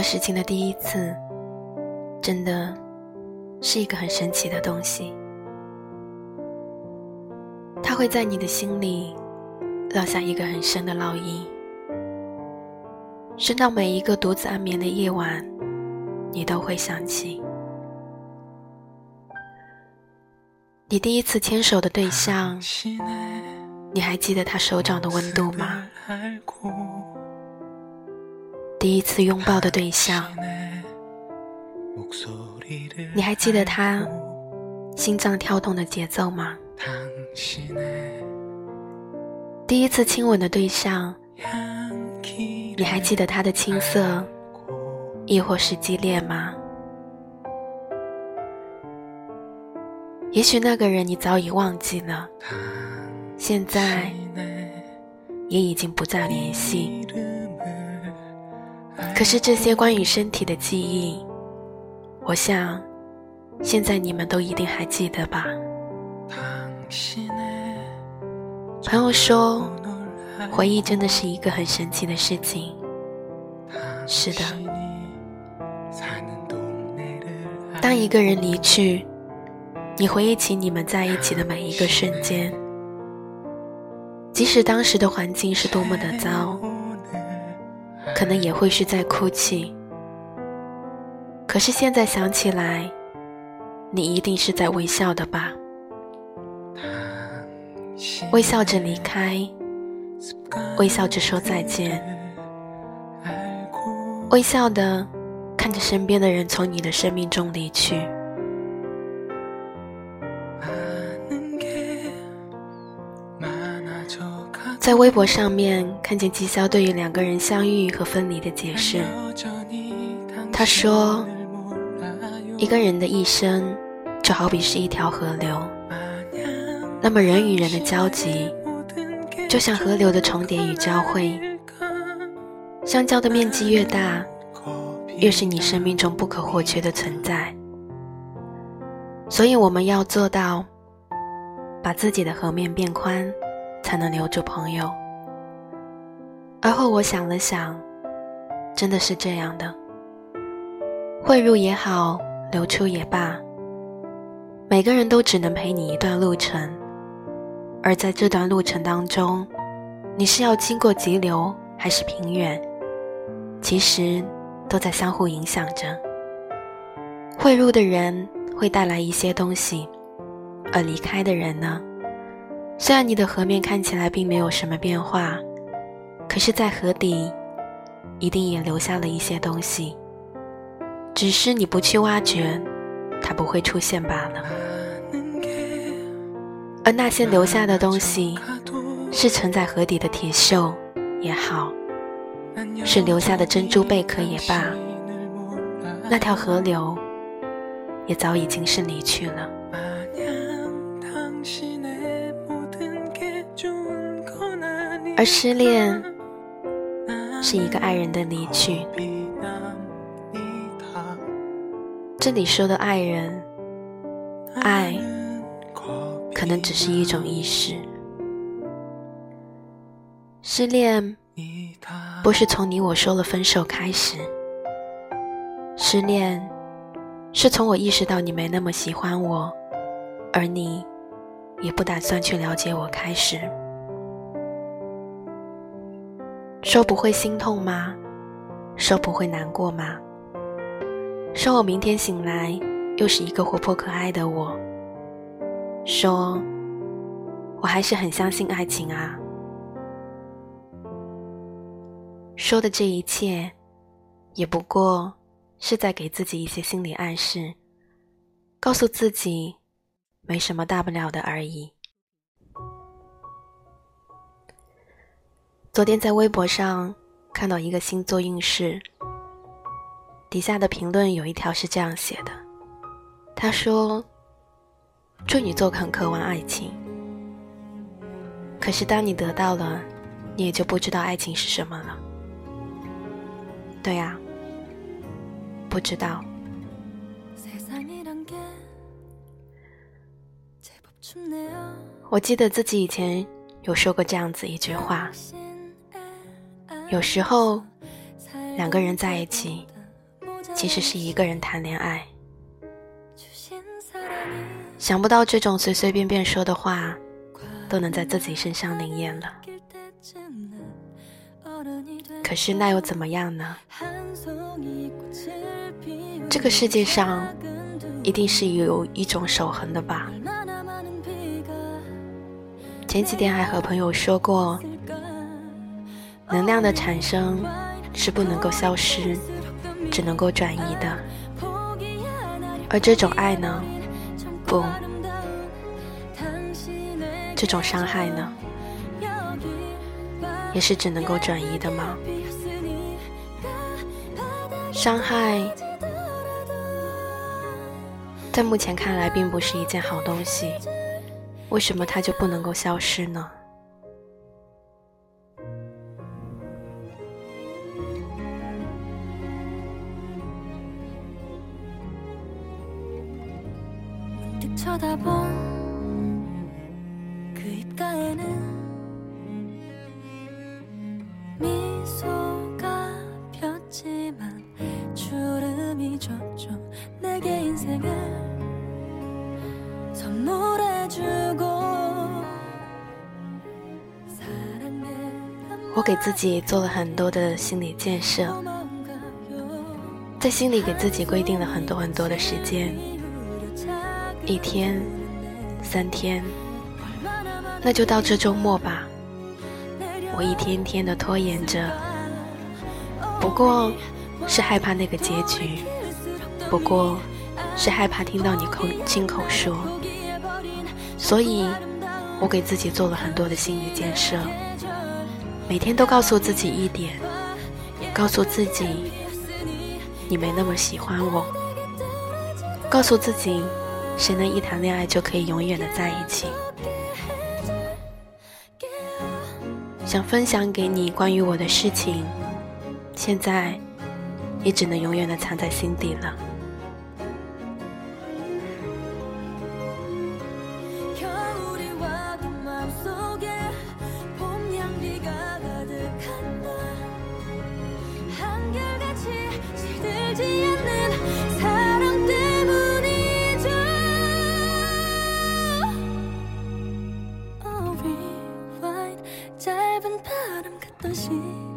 何事情的第一次，真的是一个很神奇的东西。它会在你的心里烙下一个很深的烙印，深到每一个独自安眠的夜晚，你都会想起。你第一次牵手的对象，你还记得他手掌的温度吗？第一次拥抱的对象，你还记得他心脏跳动的节奏吗？第一次亲吻的对象，你还记得他的青涩，亦或是激烈吗？也许那个人你早已忘记了，现在也已经不再联系。可是这些关于身体的记忆，我想，现在你们都一定还记得吧？朋友说，回忆真的是一个很神奇的事情。是的，当一个人离去，你回忆起你们在一起的每一个瞬间，即使当时的环境是多么的糟。可能也会是在哭泣，可是现在想起来，你一定是在微笑的吧？微笑着离开，微笑着说再见，微笑的看着身边的人从你的生命中离去。在微博上面看见纪潇对于两个人相遇和分离的解释，他说：“一个人的一生就好比是一条河流，那么人与人的交集就像河流的重叠与交汇，相交的面积越大，越是你生命中不可或缺的存在。所以我们要做到，把自己的河面变宽。”才能留住朋友。而后我想了想，真的是这样的。汇入也好，流出也罢，每个人都只能陪你一段路程。而在这段路程当中，你是要经过急流还是平原，其实都在相互影响着。汇入的人会带来一些东西，而离开的人呢？虽然你的河面看起来并没有什么变化，可是，在河底，一定也留下了一些东西。只是你不去挖掘，它不会出现罢了。而那些留下的东西，是沉在河底的铁锈也好，是留下的珍珠贝壳也罢，那条河流，也早已经是离去了。而失恋是一个爱人的离去。这里说的爱人，爱可能只是一种意识。失恋不是从你我说了分手开始，失恋是从我意识到你没那么喜欢我，而你也不打算去了解我开始。说不会心痛吗？说不会难过吗？说我明天醒来又是一个活泼可爱的我。说，我还是很相信爱情啊。说的这一切，也不过是在给自己一些心理暗示，告诉自己，没什么大不了的而已。昨天在微博上看到一个星座运势，底下的评论有一条是这样写的：“他说，处女座很渴望爱情，可是当你得到了，你也就不知道爱情是什么了。”对呀，不知道。我记得自己以前有说过这样子一句话。有时候，两个人在一起，其实是一个人谈恋爱。想不到这种随随便便说的话，都能在自己身上灵验了。可是那又怎么样呢？这个世界上一定是有一种守恒的吧？前几天还和朋友说过，能量的产生是不能够消失，只能够转移的，而这种爱呢？不，这种伤害呢，也是只能够转移的吗？伤害在目前看来并不是一件好东西，为什么它就不能够消失呢？我给自己做了很多的心理建设，在心里给自己规定了很多很多的时间。一天，三天，那就到这周末吧。我一天天的拖延着，不过是害怕那个结局，不过是害怕听到你口亲口说，所以我给自己做了很多的心理建设，每天都告诉自己一点，告诉自己你没那么喜欢我，告诉自己。谁能一谈恋爱就可以永远的在一起？想分享给你关于我的事情，现在也只能永远的藏在心底了。心。